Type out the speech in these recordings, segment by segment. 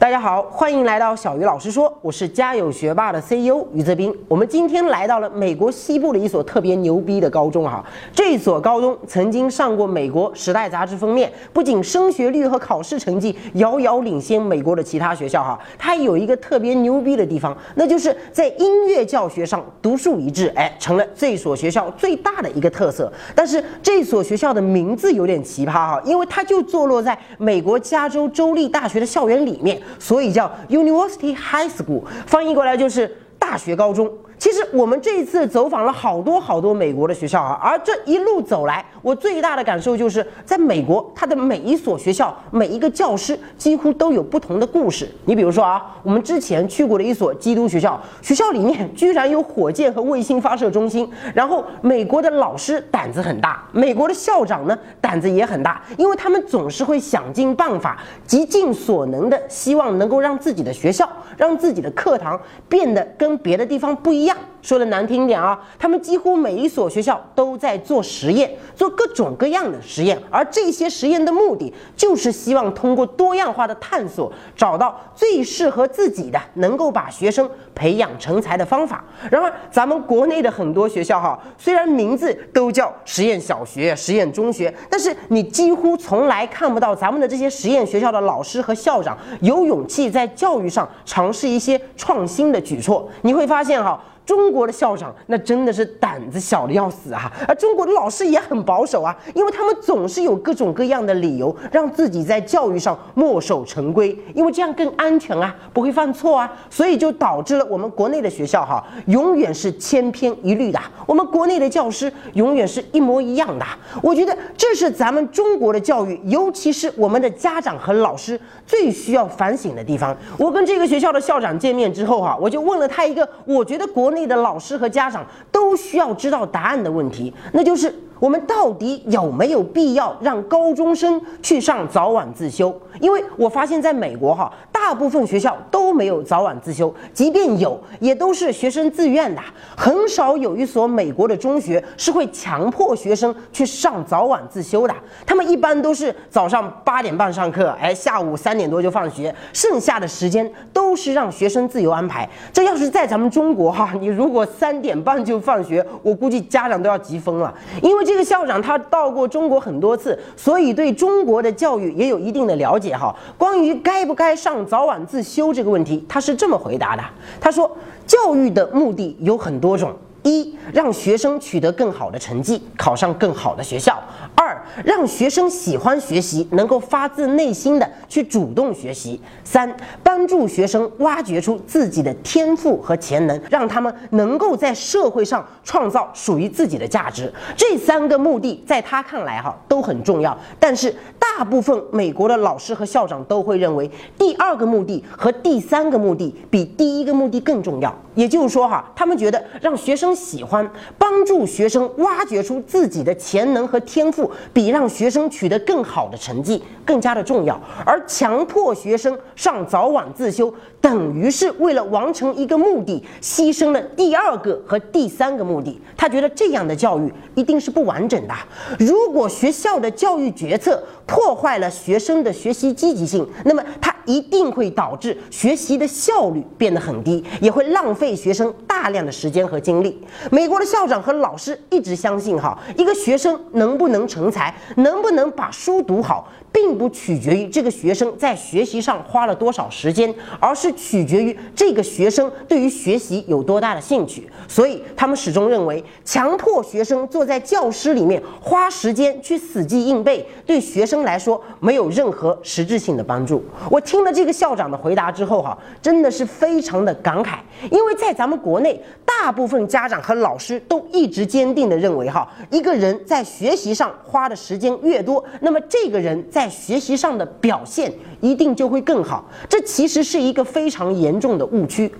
大家好，欢迎来到小鱼老师说，我是家有学霸的 CEO 于泽斌。我们今天来到了美国西部的一所特别牛逼的高中哈。这所高中曾经上过美国《时代》杂志封面，不仅升学率和考试成绩遥遥领先美国的其他学校哈，它有一个特别牛逼的地方，那就是在音乐教学上独树一帜，哎，成了这所学校最大的一个特色。但是这所学校的名字有点奇葩哈，因为它就坐落在美国加州州立大学的校园里面。所以叫 University High School，翻译过来就是大学高中。其实我们这一次走访了好多好多美国的学校啊，而这一路走来，我最大的感受就是，在美国，它的每一所学校、每一个教师几乎都有不同的故事。你比如说啊，我们之前去过的一所基督学校，学校里面居然有火箭和卫星发射中心。然后，美国的老师胆子很大，美国的校长呢胆子也很大，因为他们总是会想尽办法，极尽所能的希望能够让自己的学校、让自己的课堂变得跟别的地方不一样。说的难听点啊，他们几乎每一所学校都在做实验，做各种各样的实验，而这些实验的目的就是希望通过多样化的探索，找到最适合自己的，能够把学生培养成才的方法。然而，咱们国内的很多学校哈，虽然名字都叫实验小学、实验中学，但是你几乎从来看不到咱们的这些实验学校的老师和校长有勇气在教育上尝试一些创新的举措。你会发现哈。中国的校长那真的是胆子小的要死啊，而中国的老师也很保守啊，因为他们总是有各种各样的理由让自己在教育上墨守成规，因为这样更安全啊，不会犯错啊，所以就导致了我们国内的学校哈，永远是千篇一律的，我们国内的教师永远是一模一样的。我觉得这是咱们中国的教育，尤其是我们的家长和老师最需要反省的地方。我跟这个学校的校长见面之后哈，我就问了他一个我觉得国内。的老师和家长都需要知道答案的问题，那就是我们到底有没有必要让高中生去上早晚自修？因为我发现在美国哈，大部分学校都没有早晚自修，即便有，也都是学生自愿的，很少有一所美国的中学是会强迫学生去上早晚自修的。他们一般都是早上八点半上课，哎，下午三点多就放学，剩下的时间都是让学生自由安排。这要是在咱们中国哈，你如果三点半就放学，我估计家长都要急疯了。因为这个校长他到过中国很多次，所以对中国的教育也有一定的了解。哈，关于该不该上早晚自修这个问题，他是这么回答的：他说，教育的目的有很多种。一让学生取得更好的成绩，考上更好的学校；二让学生喜欢学习，能够发自内心的去主动学习；三帮助学生挖掘出自己的天赋和潜能，让他们能够在社会上创造属于自己的价值。这三个目的在他看来哈都很重要，但是大部分美国的老师和校长都会认为第二个目的和第三个目的比第一个目的更重要。也就是说哈，他们觉得让学生喜欢帮助学生挖掘出自己的潜能和天赋，比让学生取得更好的成绩更加的重要。而强迫学生上早晚自修，等于是为了完成一个目的，牺牲了第二个和第三个目的。他觉得这样的教育一定是不完整的。如果学校的教育决策破坏了学生的学习积极性，那么他一定会导致学习的效率变得很低，也会浪费学生大量的时间和精力。美国的校长和老师一直相信，哈，一个学生能不能成才，能不能把书读好。并不取决于这个学生在学习上花了多少时间，而是取决于这个学生对于学习有多大的兴趣。所以，他们始终认为，强迫学生坐在教室里面花时间去死记硬背，对学生来说没有任何实质性的帮助。我听了这个校长的回答之后，哈，真的是非常的感慨，因为在咱们国内，大部分家长和老师都一直坚定的认为，哈，一个人在学习上花的时间越多，那么这个人在在学习上的表现一定就会更好，这其实是一个非常严重的误区。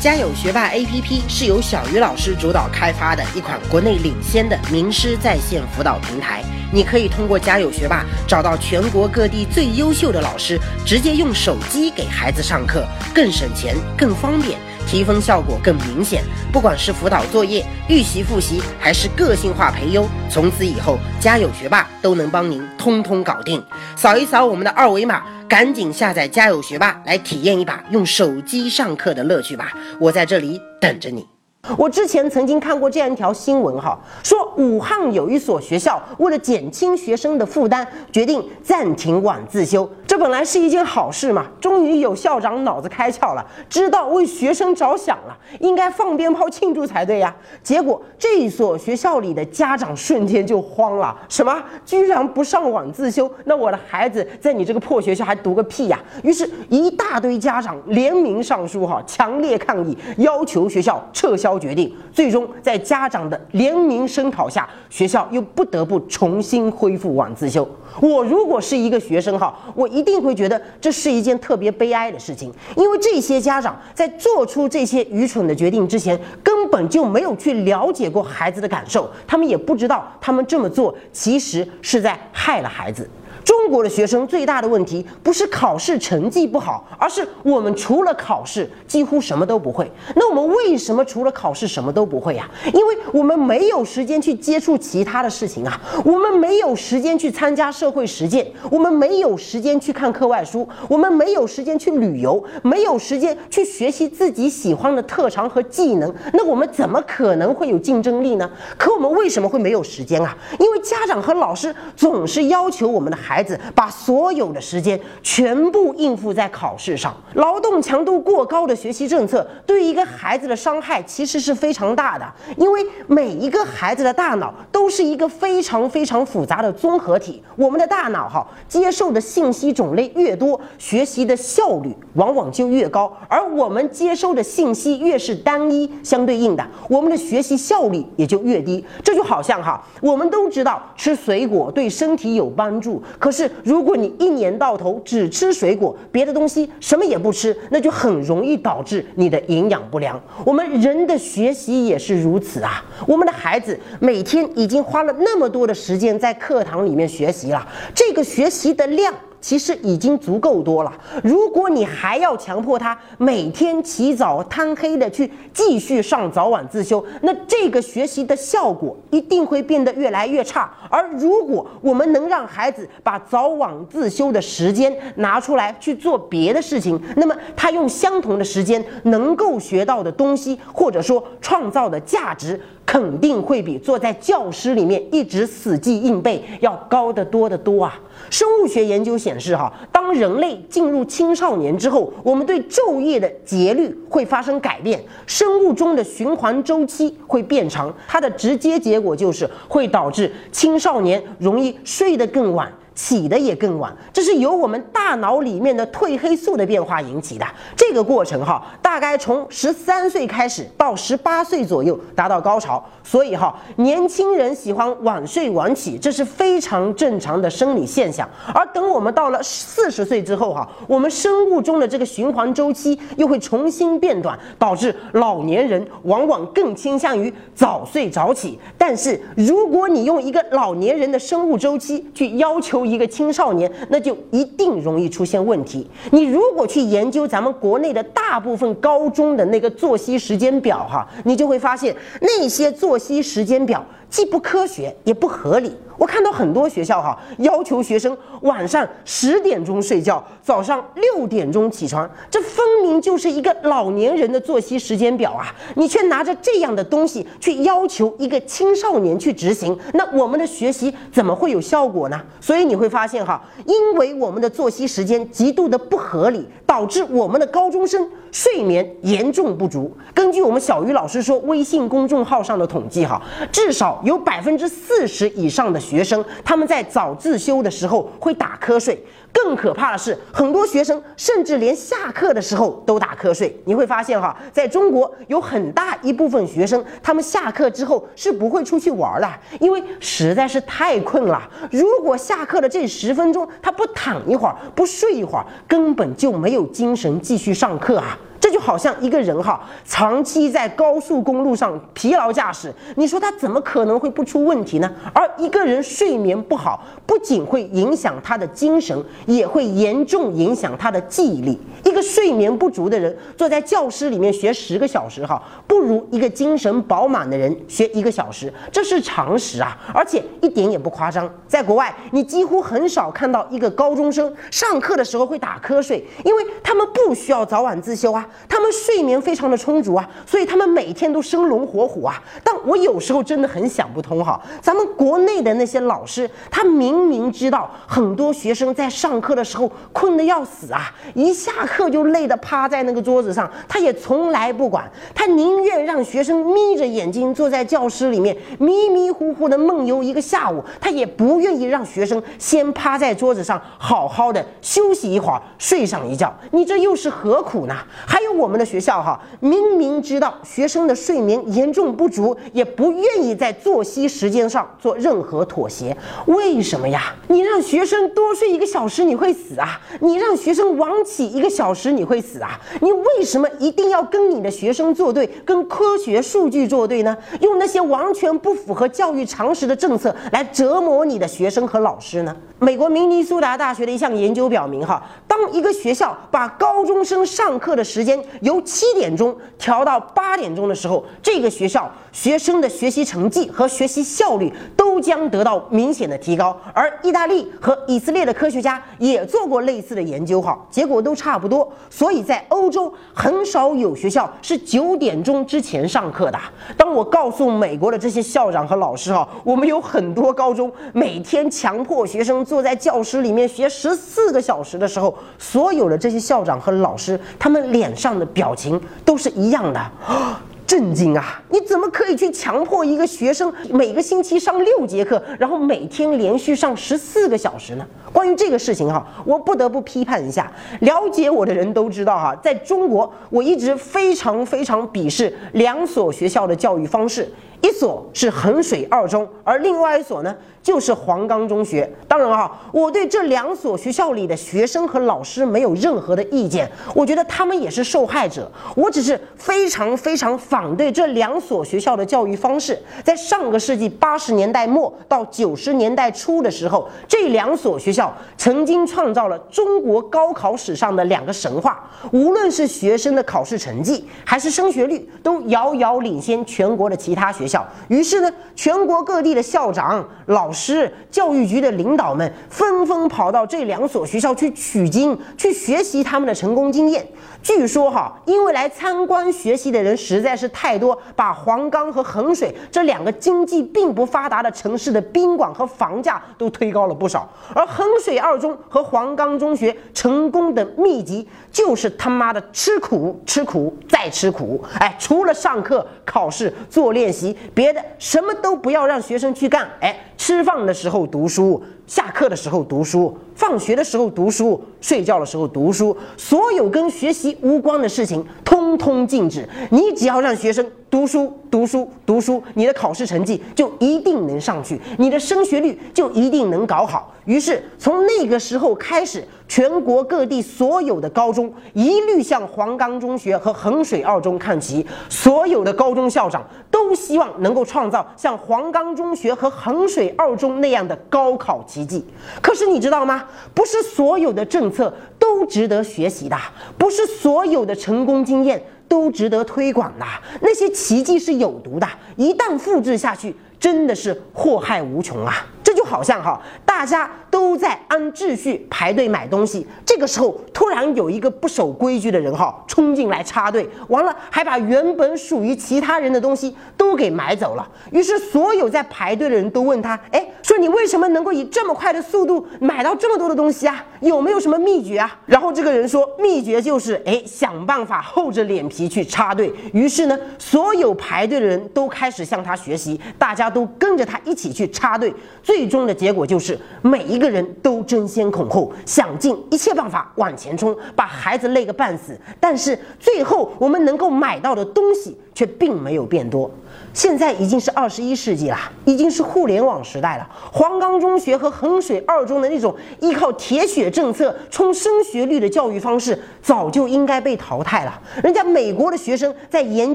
家有学霸 APP 是由小鱼老师主导开发的一款国内领先的名师在线辅导平台，你可以通过家有学霸找到全国各地最优秀的老师，直接用手机给孩子上课，更省钱、更方便。提分效果更明显。不管是辅导作业、预习复习，还是个性化培优，从此以后家有学霸都能帮您通通搞定。扫一扫我们的二维码，赶紧下载家有学霸来体验一把用手机上课的乐趣吧！我在这里等着你。我之前曾经看过这样一条新闻，哈，说武汉有一所学校为了减轻学生的负担，决定暂停晚自修。这本来是一件好事嘛，终于有校长脑子开窍了，知道为学生着想了，应该放鞭炮庆祝才对呀。结果这所学校里的家长瞬间就慌了，什么？居然不上晚自修？那我的孩子在你这个破学校还读个屁呀？于是，一大堆家长联名上书，哈，强烈抗议，要求学校撤销决定。最终，在家长的联名声讨下，学校又不得不重新恢复晚自修。我如果是一个学生，哈，我。一定会觉得这是一件特别悲哀的事情，因为这些家长在做出这些愚蠢的决定之前，根本就没有去了解过孩子的感受，他们也不知道他们这么做其实是在害了孩子。中国的学生最大的问题不是考试成绩不好，而是我们除了考试几乎什么都不会。那我们为什么除了考试什么都不会呀？因为我们没有时间去接触其他的事情啊，我们没有时间去参加社会实践，我们没有时间去看课外书，我们没有时间去旅游，没有时间去学习自己喜欢的特长和技能。那我们怎么可能会有竞争力呢？可我们为什么会没有时间啊？因为家长和老师总是要求我们的孩。孩子把所有的时间全部应付在考试上，劳动强度过高的学习政策对一个孩子的伤害其实是非常大的。因为每一个孩子的大脑都是一个非常非常复杂的综合体，我们的大脑哈接受的信息种类越多，学习的效率往往就越高。而我们接收的信息越是单一，相对应的，我们的学习效率也就越低。这就好像哈，我们都知道吃水果对身体有帮助。可是，如果你一年到头只吃水果，别的东西什么也不吃，那就很容易导致你的营养不良。我们人的学习也是如此啊。我们的孩子每天已经花了那么多的时间在课堂里面学习了，这个学习的量。其实已经足够多了。如果你还要强迫他每天起早贪黑的去继续上早晚自修，那这个学习的效果一定会变得越来越差。而如果我们能让孩子把早晚自修的时间拿出来去做别的事情，那么他用相同的时间能够学到的东西，或者说创造的价值。肯定会比坐在教室里面一直死记硬背要高得多得多啊！生物学研究显示，哈，当人类进入青少年之后，我们对昼夜的节律会发生改变，生物钟的循环周期会变长，它的直接结果就是会导致青少年容易睡得更晚。起的也更晚，这是由我们大脑里面的褪黑素的变化引起的。这个过程哈，大概从十三岁开始到十八岁左右达到高潮。所以哈，年轻人喜欢晚睡晚起，这是非常正常的生理现象。而等我们到了四十岁之后哈，我们生物钟的这个循环周期又会重新变短，导致老年人往往更倾向于早睡早起。但是如果你用一个老年人的生物周期去要求一个青少年，那就一定容易出现问题。你如果去研究咱们国内的大部分高中的那个作息时间表哈，你就会发现那些作息时间表既不科学也不合理。我看到很多学校哈，要求学生晚上十点钟睡觉，早上六点钟起床，这分明就是一个老年人的作息时间表啊！你却拿着这样的东西去要求一个青少年去执行，那我们的学习怎么会有效果呢？所以你会发现哈，因为我们的作息时间极度的不合理，导致我们的高中生睡眠严重不足。根据我们小鱼老师说微信公众号上的统计哈，至少有百分之四十以上的。学生他们在早自修的时候会打瞌睡，更可怕的是，很多学生甚至连下课的时候都打瞌睡。你会发现哈，在中国有很大一部分学生，他们下课之后是不会出去玩的，因为实在是太困了。如果下课的这十分钟他不躺一会儿，不睡一会儿，根本就没有精神继续上课啊。这就好像一个人哈，长期在高速公路上疲劳驾驶，你说他怎么可能会不出问题呢？而一个人睡眠不好，不仅会影响他的精神，也会严重影响他的记忆力。一个睡眠不足的人坐在教室里面学十个小时哈，不如一个精神饱满的人学一个小时，这是常识啊，而且一点也不夸张。在国外，你几乎很少看到一个高中生上课的时候会打瞌睡，因为他们不需要早晚自修啊，他们睡眠非常的充足啊，所以他们每天都生龙活虎啊。但我有时候真的很想不通哈，咱们国内的那些老师，他明明知道很多学生在上课的时候困得要死啊，一下课就累得趴在那个桌子上，他也从来不管，他宁愿让学生眯着眼睛坐在教室里面迷迷糊糊的梦游一个下午，他也不愿意让学生先趴在桌子上好好的休息一会儿，睡上一觉。你这又是何苦呢？还还有我们的学校哈，明明知道学生的睡眠严重不足，也不愿意在作息时间上做任何妥协。为什么呀？你让学生多睡一个小时，你会死啊？你让学生晚起一个小时，你会死啊？你为什么一定要跟你的学生作对，跟科学数据作对呢？用那些完全不符合教育常识的政策来折磨你的学生和老师呢？美国明尼苏达大学的一项研究表明，哈，当一个学校把高中生上课的时间由七点钟调到八点钟的时候，这个学校学生的学习成绩和学习效率都将得到明显的提高。而意大利和以色列的科学家也做过类似的研究，哈，结果都差不多。所以在欧洲，很少有学校是九点钟之前上课的。当我告诉美国的这些校长和老师，哈，我们有很多高中每天强迫学生。坐在教室里面学十四个小时的时候，所有的这些校长和老师，他们脸上的表情都是一样的，震惊啊！你怎么可以去强迫一个学生每个星期上六节课，然后每天连续上十四个小时呢？关于这个事情哈，我不得不批判一下。了解我的人都知道哈，在中国，我一直非常非常鄙视两所学校的教育方式。一所是衡水二中，而另外一所呢，就是黄冈中学。当然啊，我对这两所学校里的学生和老师没有任何的意见，我觉得他们也是受害者。我只是非常非常反对这两所学校的教育方式。在上个世纪八十年代末到九十年代初的时候，这两所学校曾经创造了中国高考史上的两个神话。无论是学生的考试成绩，还是升学率，都遥遥领先全国的其他学。校，于是呢，全国各地的校长、老师、教育局的领导们纷纷跑到这两所学校去取经，去学习他们的成功经验。据说哈，因为来参观学习的人实在是太多，把黄冈和衡水这两个经济并不发达的城市的宾馆和房价都推高了不少。而衡水二中和黄冈中学成功的秘籍，就是他妈的吃苦、吃苦再吃苦。哎，除了上课、考试、做练习。别的什么都不要让学生去干，哎，吃饭的时候读书，下课的时候读书，放学的时候读书，睡觉的时候读书，所有跟学习无关的事情通通禁止。你只要让学生读书、读书、读书，你的考试成绩就一定能上去，你的升学率就一定能搞好。于是从那个时候开始。全国各地所有的高中一律向黄冈中学和衡水二中看齐，所有的高中校长都希望能够创造像黄冈中学和衡水二中那样的高考奇迹。可是你知道吗？不是所有的政策都值得学习的，不是所有的成功经验都值得推广的。那些奇迹是有毒的，一旦复制下去，真的是祸害无穷啊！这就好像哈，大家。都在按秩序排队买东西，这个时候突然有一个不守规矩的人哈冲进来插队，完了还把原本属于其他人的东西都给买走了。于是所有在排队的人都问他，哎，说你为什么能够以这么快的速度买到这么多的东西啊？有没有什么秘诀啊？然后这个人说，秘诀就是哎想办法厚着脸皮去插队。于是呢，所有排队的人都开始向他学习，大家都跟着他一起去插队。最终的结果就是每一个。人都争先恐后，想尽一切办法往前冲，把孩子累个半死。但是最后我们能够买到的东西。却并没有变多。现在已经是二十一世纪了，已经是互联网时代了。黄冈中学和衡水二中的那种依靠铁血政策冲升学率的教育方式，早就应该被淘汰了。人家美国的学生在研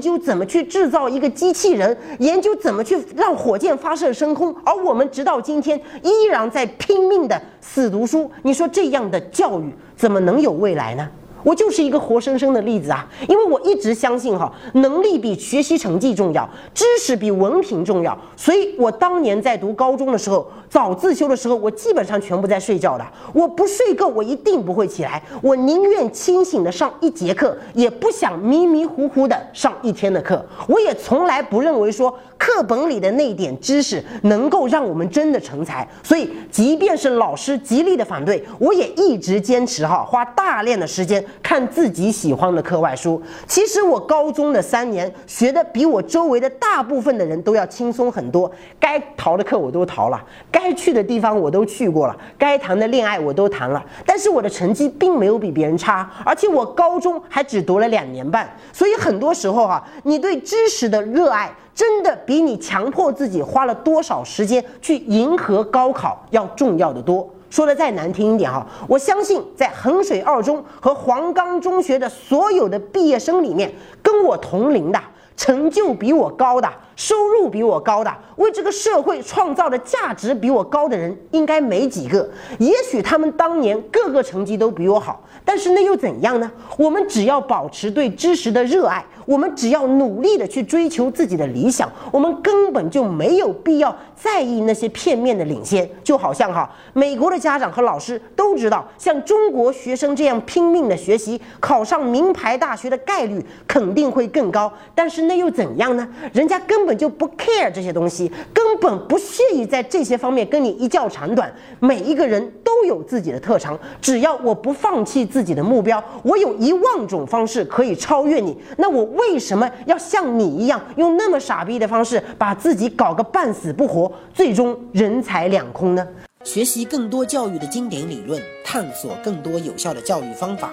究怎么去制造一个机器人，研究怎么去让火箭发射升空，而我们直到今天依然在拼命的死读书。你说这样的教育怎么能有未来呢？我就是一个活生生的例子啊！因为我一直相信哈，能力比学习成绩重要，知识比文凭重要。所以我当年在读高中的时候，早自修的时候，我基本上全部在睡觉的。我不睡够，我一定不会起来。我宁愿清醒的上一节课，也不想迷迷糊糊的上一天的课。我也从来不认为说课本里的那点知识能够让我们真的成才。所以，即便是老师极力的反对，我也一直坚持哈，花大量的时间。看自己喜欢的课外书。其实我高中的三年学的比我周围的大部分的人都要轻松很多。该逃的课我都逃了，该去的地方我都去过了，该谈的恋爱我都谈了。但是我的成绩并没有比别人差，而且我高中还只读了两年半。所以很多时候哈，你对知识的热爱真的比你强迫自己花了多少时间去迎合高考要重要的多。说的再难听一点哈，我相信在衡水二中和黄冈中学的所有的毕业生里面，跟我同龄的，成就比我高的，收入比我高的，为这个社会创造的价值比我高的人，应该没几个。也许他们当年各个成绩都比我好，但是那又怎样呢？我们只要保持对知识的热爱。我们只要努力的去追求自己的理想，我们根本就没有必要在意那些片面的领先。就好像哈，美国的家长和老师都知道，像中国学生这样拼命的学习，考上名牌大学的概率肯定会更高。但是那又怎样呢？人家根根本就不 care 这些东西，根本不屑于在这些方面跟你一较长短。每一个人都有自己的特长，只要我不放弃自己的目标，我有一万种方式可以超越你。那我。为什么要像你一样用那么傻逼的方式把自己搞个半死不活，最终人财两空呢？学习更多教育的经典理论，探索更多有效的教育方法，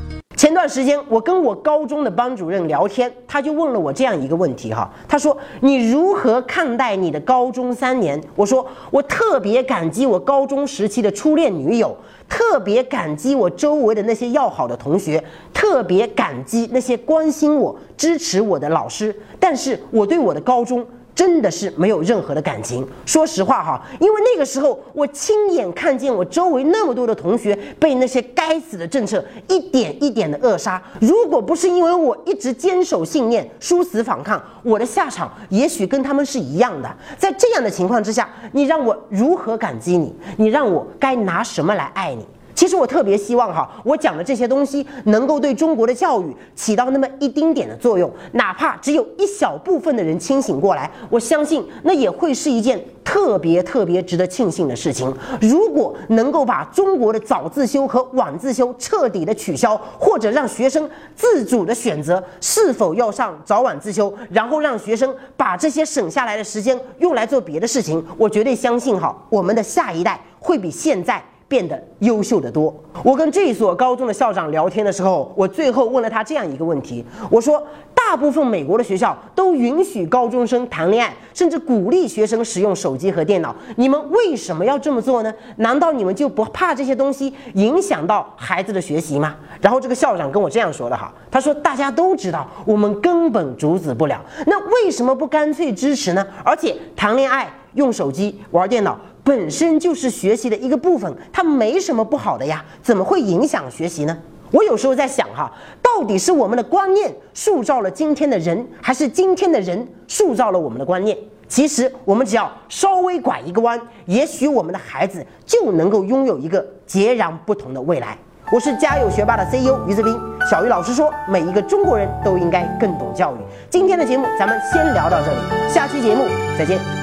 前段时间，我跟我高中的班主任聊天，他就问了我这样一个问题哈，他说：“你如何看待你的高中三年？”我说：“我特别感激我高中时期的初恋女友，特别感激我周围的那些要好的同学，特别感激那些关心我、支持我的老师。但是我对我的高中。”真的是没有任何的感情。说实话哈，因为那个时候我亲眼看见我周围那么多的同学被那些该死的政策一点一点的扼杀。如果不是因为我一直坚守信念、殊死反抗，我的下场也许跟他们是一样的。在这样的情况之下，你让我如何感激你？你让我该拿什么来爱你？其实我特别希望哈，我讲的这些东西能够对中国的教育起到那么一丁点的作用，哪怕只有一小部分的人清醒过来，我相信那也会是一件特别特别值得庆幸的事情。如果能够把中国的早自修和晚自修彻底的取消，或者让学生自主的选择是否要上早晚自修，然后让学生把这些省下来的时间用来做别的事情，我绝对相信哈，我们的下一代会比现在。变得优秀的多。我跟这所高中的校长聊天的时候，我最后问了他这样一个问题：我说，大部分美国的学校都允许高中生谈恋爱，甚至鼓励学生使用手机和电脑，你们为什么要这么做呢？难道你们就不怕这些东西影响到孩子的学习吗？然后这个校长跟我这样说的哈，他说，大家都知道，我们根本阻止不了，那为什么不干脆支持呢？而且谈恋爱、用手机、玩电脑。本身就是学习的一个部分，它没什么不好的呀，怎么会影响学习呢？我有时候在想哈，到底是我们的观念塑造了今天的人，还是今天的人塑造了我们的观念？其实我们只要稍微拐一个弯，也许我们的孩子就能够拥有一个截然不同的未来。我是家有学霸的 CEO 于志斌，小鱼老师说，每一个中国人都应该更懂教育。今天的节目咱们先聊到这里，下期节目再见。